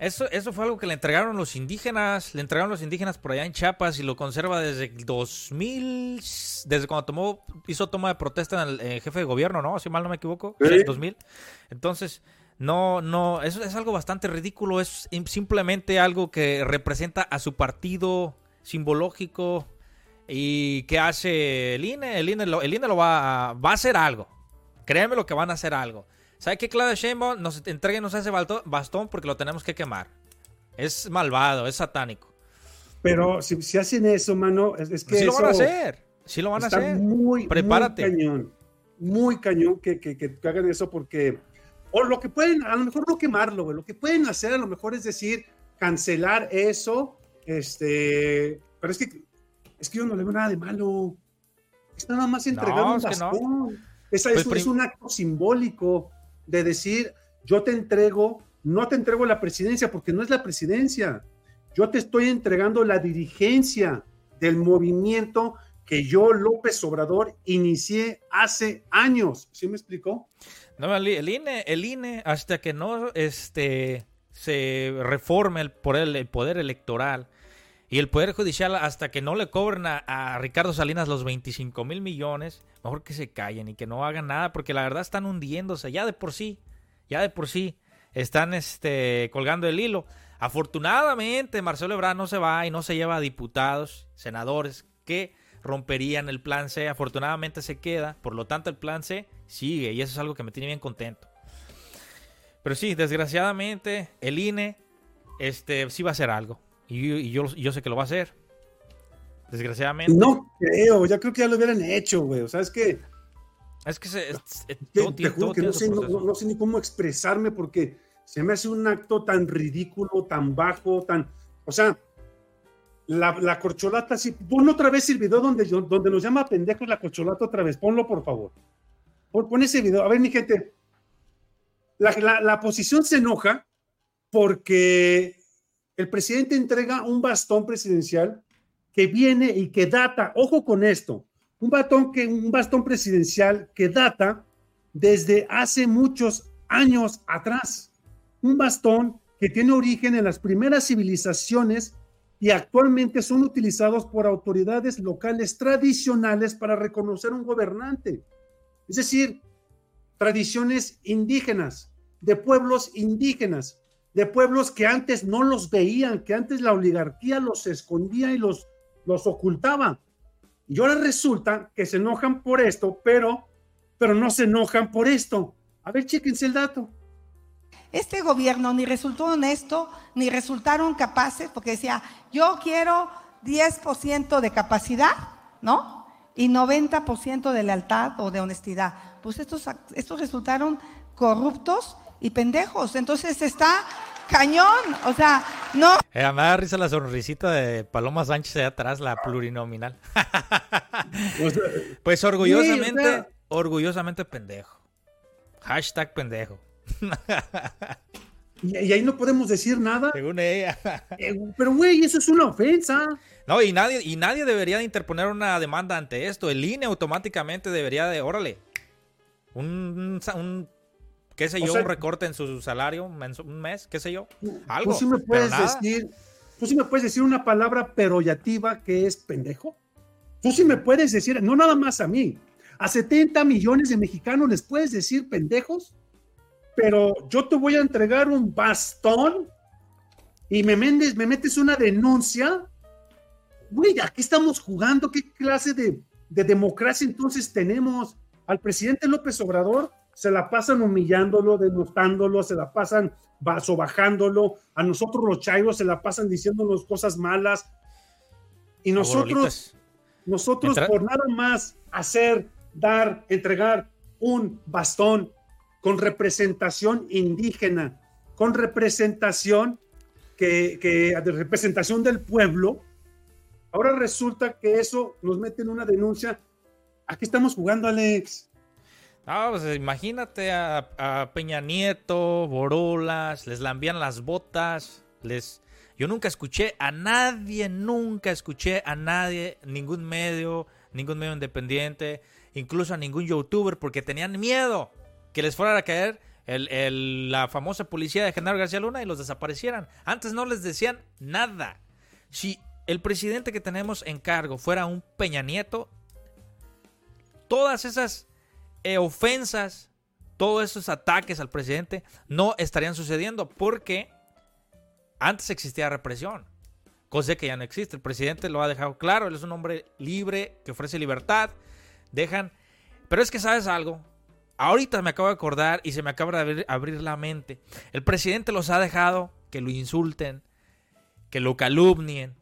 Speaker 2: eso, eso fue algo que le entregaron los indígenas, le entregaron los indígenas por allá en Chiapas y lo conserva desde el 2000, desde cuando tomó, hizo toma de protesta en el eh, jefe de gobierno, ¿no? Si mal no me equivoco,
Speaker 1: Sí.
Speaker 2: en el 2000. Entonces, no, no, eso es algo bastante ridículo, es im- simplemente algo que representa a su partido simbológico y que hace el INE, el INE lo, el INE lo va, a, va a hacer algo. Créeme lo que van a hacer algo. ¿Sabe qué, Claudia Sheinbaum? Nos entreguen ese bastón porque lo tenemos que quemar. Es malvado, es satánico.
Speaker 1: Pero si, si hacen eso, mano, es, es que
Speaker 2: sí lo van a hacer. Sí lo van a hacer.
Speaker 1: Muy,
Speaker 2: Prepárate.
Speaker 1: muy cañón. Muy cañón que, que, que hagan eso porque, o lo que pueden, a lo mejor no quemarlo, güey, lo que pueden hacer a lo mejor es decir, cancelar eso, este, pero es que, es que yo no le veo nada de malo. Es nada más entregar
Speaker 2: No,
Speaker 1: un
Speaker 2: no.
Speaker 1: bastón. Esa
Speaker 2: Pues
Speaker 1: es, un acto simbólico de decir, yo te entrego, no te entrego la presidencia porque no es la presidencia. Yo te estoy entregando la dirigencia del movimiento que yo, López Obrador, inicié hace años. ¿Sí me explicó?
Speaker 2: No, el, INE, el INE, hasta que no este, se reforme el poder, el poder electoral y el poder judicial, hasta que no le cobren a, a Ricardo Salinas los 25 mil millones, mejor que se callen y que no hagan nada, porque la verdad están hundiéndose ya de por sí, ya de por sí están este, colgando el hilo. Afortunadamente, Marcelo Ebrard no se va y no se lleva a diputados, senadores que romperían el plan C. Afortunadamente se queda, por lo tanto el plan C sigue y eso es algo que me tiene bien contento. Pero sí, desgraciadamente el INE este, sí va a hacer algo y, y yo, yo sé que lo va a hacer. Desgraciadamente.
Speaker 1: No creo, ya creo que ya lo hubieran hecho, güey. O sea, es que,
Speaker 2: Es que se, es- es-
Speaker 1: que
Speaker 2: todo
Speaker 1: te
Speaker 2: tiene-
Speaker 1: juro
Speaker 2: todo
Speaker 1: que
Speaker 2: tiene
Speaker 1: no sé, no- no sé ni cómo expresarme porque se me hace un acto tan ridículo, tan bajo, tan... O sea, la, la corcholata, sí. Pon otra vez el video donde, donde nos llama pendejos la corcholata otra vez. Ponlo, por favor. Pon ese video. A ver, mi gente. La, la, la oposición se enoja porque el presidente entrega un bastón presidencial que viene y que data, ojo con esto, un bastón, que, un bastón presidencial que data desde hace muchos años atrás. Un bastón que tiene origen en las primeras civilizaciones y actualmente son utilizados por autoridades locales tradicionales para reconocer un gobernante. Es decir, tradiciones indígenas, de pueblos indígenas, de pueblos que antes no los veían, que antes la oligarquía los escondía y los, los ocultaba. Y ahora resulta que se enojan por esto, pero, pero no se enojan por esto. A ver, chéquense el dato.
Speaker 7: Este gobierno ni resultó honesto, ni resultaron capaces, porque decía, yo quiero 10% de capacidad, ¿no? Y 90% de lealtad o de honestidad. Pues estos, estos resultaron corruptos y pendejos. Entonces está cañón. O sea, no.
Speaker 2: Eh, me da risa la sonrisita de Paloma Sánchez allá atrás, la plurinominal.
Speaker 1: O sea,
Speaker 2: Pues orgullosamente,
Speaker 1: Sí, o sea-
Speaker 2: orgullosamente pendejo. Hashtag pendejo.
Speaker 1: y, y ahí no podemos decir nada.
Speaker 2: Según ella.
Speaker 1: Eh, pero, güey, eso es una ofensa.
Speaker 2: No, y nadie, y nadie debería de interponer una demanda ante esto. El INE automáticamente debería de, órale, un, un, qué sé
Speaker 1: O
Speaker 2: yo,
Speaker 1: sea-
Speaker 2: un recorte en su salario, un mes, qué sé yo. Algo.
Speaker 1: Tú sí me puedes decir, tú sí me puedes decir una palabra peroyativa que es pendejo. Tú sí me puedes decir, no nada más a mí, a 70 millones de mexicanos les puedes decir pendejos, pero yo te voy a entregar un bastón y me, mendes, me metes una denuncia. Güey, ¿a qué estamos jugando? ¿Qué clase de, de democracia entonces tenemos? Al presidente López Obrador se la pasan humillándolo, denostándolo, se la pasan bajándolo. A nosotros los chairos se la pasan diciéndonos cosas malas. Y nosotros, nosotros por nada más hacer, dar, entregar un bastón con representación indígena, con representación que, que representación del pueblo, ahora resulta que eso nos mete en una denuncia. ¿A qué estamos jugando, Alex?
Speaker 2: Ah, pues imagínate a, a Peña Nieto, Borolas, les lambían las botas, les... Yo nunca escuché a nadie, nunca escuché a nadie, ningún medio, ningún medio independiente, incluso a ningún youtuber, porque tenían miedo que les fuera a caer el- el- la famosa policía de Genaro García Luna y los desaparecieran. Antes no les decían nada. Si el presidente que tenemos en cargo fuera un Peña Nieto, todas esas eh, ofensas, todos esos ataques al presidente no estarían sucediendo porque antes existía represión, cosa que ya no existe. El presidente lo ha dejado claro, él es un hombre libre que ofrece libertad. Dejan, pero es que sabes algo. Ahorita me acabo de acordar y se me acaba de abrir, la mente. El presidente los ha dejado que lo insulten, que lo calumnien,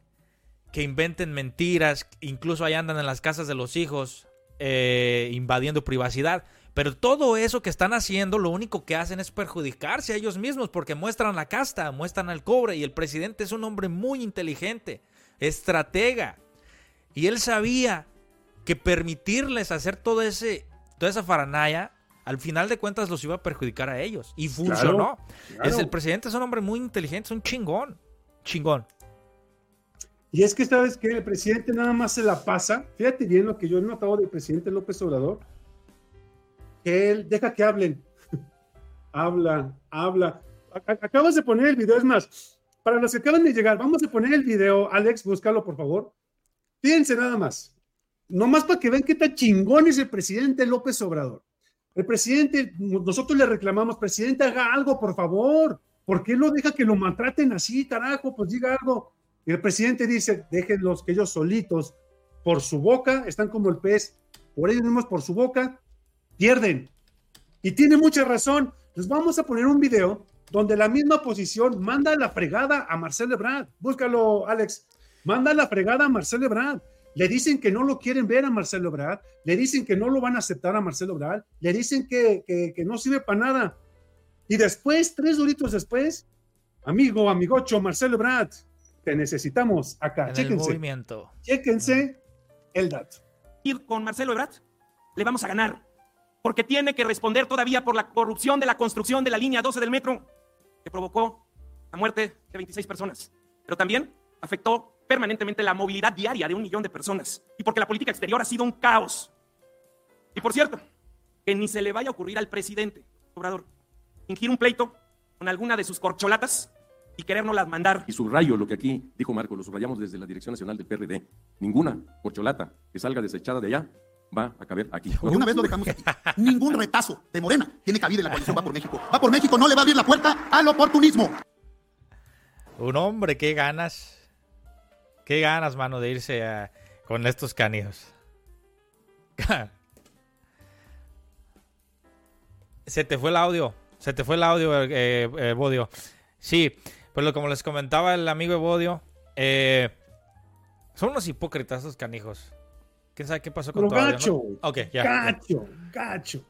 Speaker 2: que inventen mentiras, incluso ahí andan en las casas de los hijos eh, invadiendo privacidad. Pero todo eso que están haciendo, lo único que hacen es perjudicarse a ellos mismos porque muestran la casta, muestran el cobre y el presidente es un hombre muy inteligente, estratega. Y él sabía que permitirles hacer todo ese, toda esa faranaya, al final de cuentas los iba a perjudicar a ellos. Y funcionó.
Speaker 1: claro.
Speaker 2: Es, el presidente es un hombre muy inteligente, es un chingón. Chingón.
Speaker 1: Y es que sabes que el presidente nada más se la pasa. Fíjate bien lo que yo he notado del presidente López Obrador. Que él deja que hablen. habla, habla. Acabas de poner el video, es más, para los que acaban de llegar, vamos a poner el video. Alex, búscalo, por favor. Fíjense nada más. Nomás para que vean qué tan chingón es el presidente López Obrador. El presidente, nosotros le reclamamos, presidente, haga algo, por favor. ¿Por qué lo deja que lo maltraten así, carajo? Pues diga algo. Y el presidente dice, déjenlos que ellos solitos, por su boca, están como el pez, por ellos mismos, por su boca, pierden. Y tiene mucha razón. Les vamos a poner un video donde la misma posición manda la fregada a Marcelo Ebrard. Búscalo, Alex. Manda la fregada a Marcelo Ebrard. Le dicen que no lo quieren ver a Marcelo Ebrard. Le dicen que no lo van a aceptar a Marcelo Ebrard. Le dicen que, que, que no sirve para nada. Y después, tres doritos después, amigo, amigocho, Marcelo Ebrard, te necesitamos acá.
Speaker 2: En el
Speaker 1: Chéquense.
Speaker 2: movimiento.
Speaker 1: Chéquense el dato.
Speaker 3: ir con Marcelo Ebrard, le vamos a ganar. Porque tiene que responder todavía por la corrupción de la construcción de la línea 12 del metro, que provocó la muerte de 26 personas. Pero también afectó permanentemente la movilidad diaria de un millón de personas. Y porque la política exterior ha sido un caos. Y por cierto, que ni se le vaya a ocurrir al presidente, Obrador, fingir un pleito con alguna de sus corcholatas y querérnoslas mandar.
Speaker 4: Y subrayo lo que aquí dijo Marco, lo subrayamos desde la Dirección Nacional del PRD. Ninguna corcholata que salga desechada de allá va a caber aquí.
Speaker 5: Porque una vez lo dejamos aquí. Ningún retazo de Morena tiene cabida en la coalición Va por México. Va por México no le va a abrir la puerta al oportunismo.
Speaker 2: Un hombre, qué ganas. Qué ganas, mano, de irse a- con estos canijos. Se te fue el audio. Se te fue el audio, eh, eh, Bodio. Sí, pues lo- como les comentaba el amigo Evodio, eh, son unos hipócritas esos canijos. ¿Quién sabe qué pasó con
Speaker 1: Pero
Speaker 2: tu audio,
Speaker 1: gacho,
Speaker 2: no? ya.
Speaker 1: Gacho, gacho.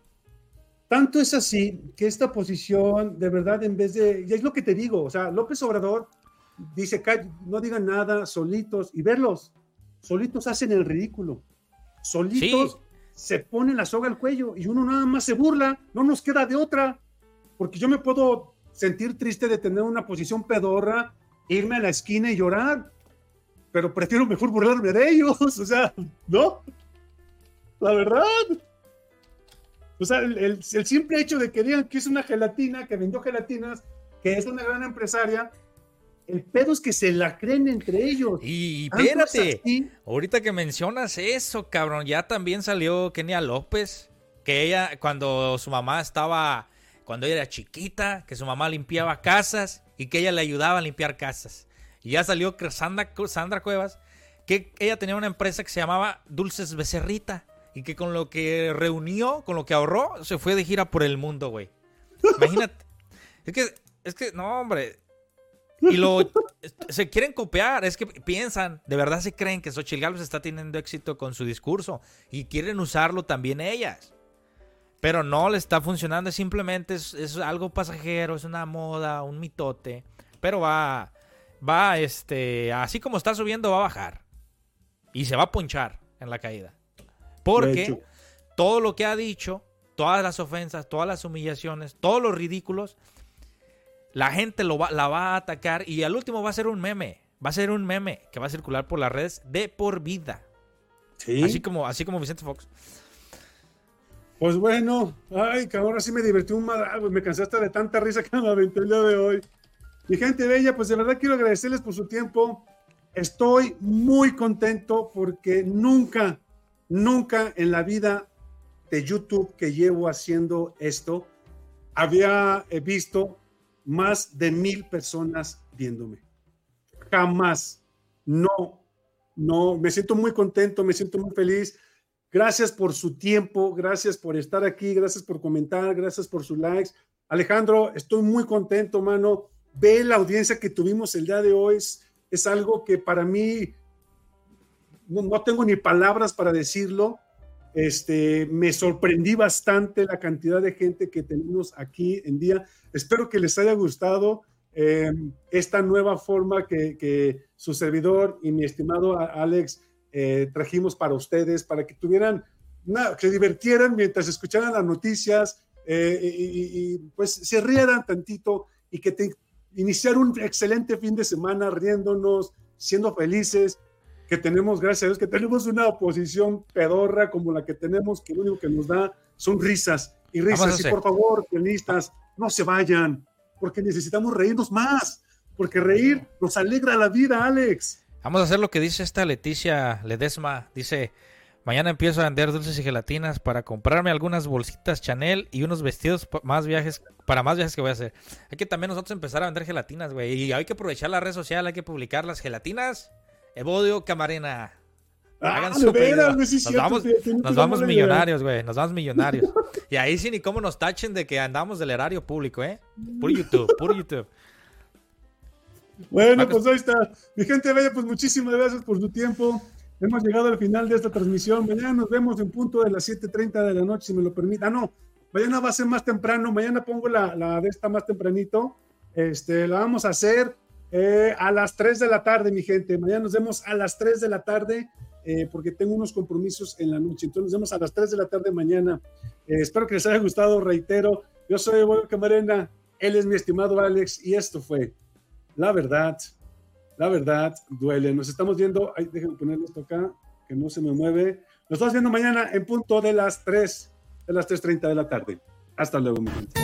Speaker 1: Tanto es así que esta posición, de verdad, en vez de. Y es lo que te digo, o sea, López Obrador dice, "Ca- no digan nada, solitos, y verlos, solitos hacen el ridículo. Solitos
Speaker 2: Sí.
Speaker 1: se ponen la soga al cuello y uno nada más se burla, no nos queda de otra. Porque yo me puedo sentir triste de tener una posición pedorra, irme a la esquina y llorar, pero prefiero mejor burlarme de ellos, o sea, ¿no? La verdad. O sea, el, el- el simple hecho de que digan que es una gelatina, que vendió gelatinas, que es una gran empresaria, el pedo es que se la creen entre ellos.
Speaker 2: Y espérate, ahorita que mencionas eso, cabrón, ya también salió Kenia López, que ella, cuando su mamá estaba, cuando ella era chiquita, que su mamá limpiaba casas y que ella le ayudaba a limpiar casas. Y ya salió Sandra, Sandra Cuevas, que ella tenía una empresa que se llamaba Dulces Becerrita y que con lo que reunió, con lo que ahorró, se fue de gira por el mundo, güey. Imagínate. es que, es que, no, hombre, y lo se quieren copiar, es que piensan, de verdad se creen que Xochitl Gálvez está teniendo éxito con su discurso y quieren usarlo también ellas. Pero no le está funcionando, simplemente es, es algo pasajero, es una moda, un mitote. Pero va, va, este, así como está subiendo, va a bajar. Y se va a ponchar en la caída. Porque todo lo que ha dicho, todas las ofensas, todas las humillaciones, todos los ridículos, la gente lo va, la va a atacar y al último va a ser un meme. Va a ser un meme que va a circular por las redes de por vida.
Speaker 1: Sí.
Speaker 2: Así como, así como Vicente Fox.
Speaker 1: Pues bueno, ay, que ahora sí me divertí un madral, pues me cansaste de tanta risa que me aventé el día de hoy. Mi gente bella, pues de verdad quiero agradecerles por su tiempo. Estoy muy contento porque nunca, nunca en la vida de YouTube que llevo haciendo esto, había visto más de mil personas viéndome. Jamás. No, no, me siento muy contento, me siento muy feliz. Gracias por su tiempo, gracias por estar aquí, gracias por comentar, gracias por sus likes. Alejandro, estoy muy contento, mano. Ve la audiencia que tuvimos el día de hoy. Es, es algo que para mí no, no tengo ni palabras para decirlo. Este, me sorprendí bastante la cantidad de gente que tenemos aquí en día. Espero que les haya gustado eh, esta nueva forma que, su servidor y mi estimado Alex eh, trajimos para ustedes, para que tuvieran, que se divirtieran mientras escucharan las noticias eh, y, y, pues se rieran tantito y que te, iniciar un excelente fin de semana riéndonos, siendo felices, que tenemos, gracias a Dios, que tenemos una oposición pedorra como la que tenemos, que lo único que nos da son risas y risas. Y por favor, pianistas, no se vayan, porque necesitamos reírnos más, porque reír nos alegra la vida, Alex.
Speaker 2: Vamos a hacer lo que dice esta Leticia Ledesma. Dice, mañana empiezo a vender dulces y gelatinas para comprarme algunas bolsitas Chanel y unos vestidos más viajes, para más viajes que voy a hacer. Hay que también nosotros empezar a vender gelatinas, güey. Y hay que aprovechar la red social, hay que publicar las gelatinas. Evodio Camarena.
Speaker 1: Hagan ah, su veras,
Speaker 2: nos vamos, nos vamos millonarios, güey. Nos vamos millonarios. y ahí sí ni cómo nos tachen de que andamos del erario público, ¿eh? Puro YouTube, puro YouTube.
Speaker 1: Bueno, pues ahí está. Mi gente bella, pues muchísimas gracias por su tiempo. Hemos llegado al final de esta transmisión. Mañana nos vemos en punto de las 7.30 de la noche, si me lo permite. Ah, no, mañana va a ser más temprano. Mañana pongo la, la de esta más tempranito. Este, la vamos a hacer Eh, a las 3 de la tarde, mi gente. Mañana nos vemos a las 3 de la tarde eh, porque tengo unos compromisos en la noche. Entonces nos vemos a las 3 de la tarde mañana. Eh, espero que les haya gustado. Reitero, yo soy Evoyo Camarena, él es mi estimado Alex y esto fue La Verdad. La verdad duele. Nos estamos viendo. Ay, déjenme poner esto acá, que no se me mueve. Nos estamos viendo mañana en punto de las 3, de las 3.30 de la tarde. Hasta luego, mi gente.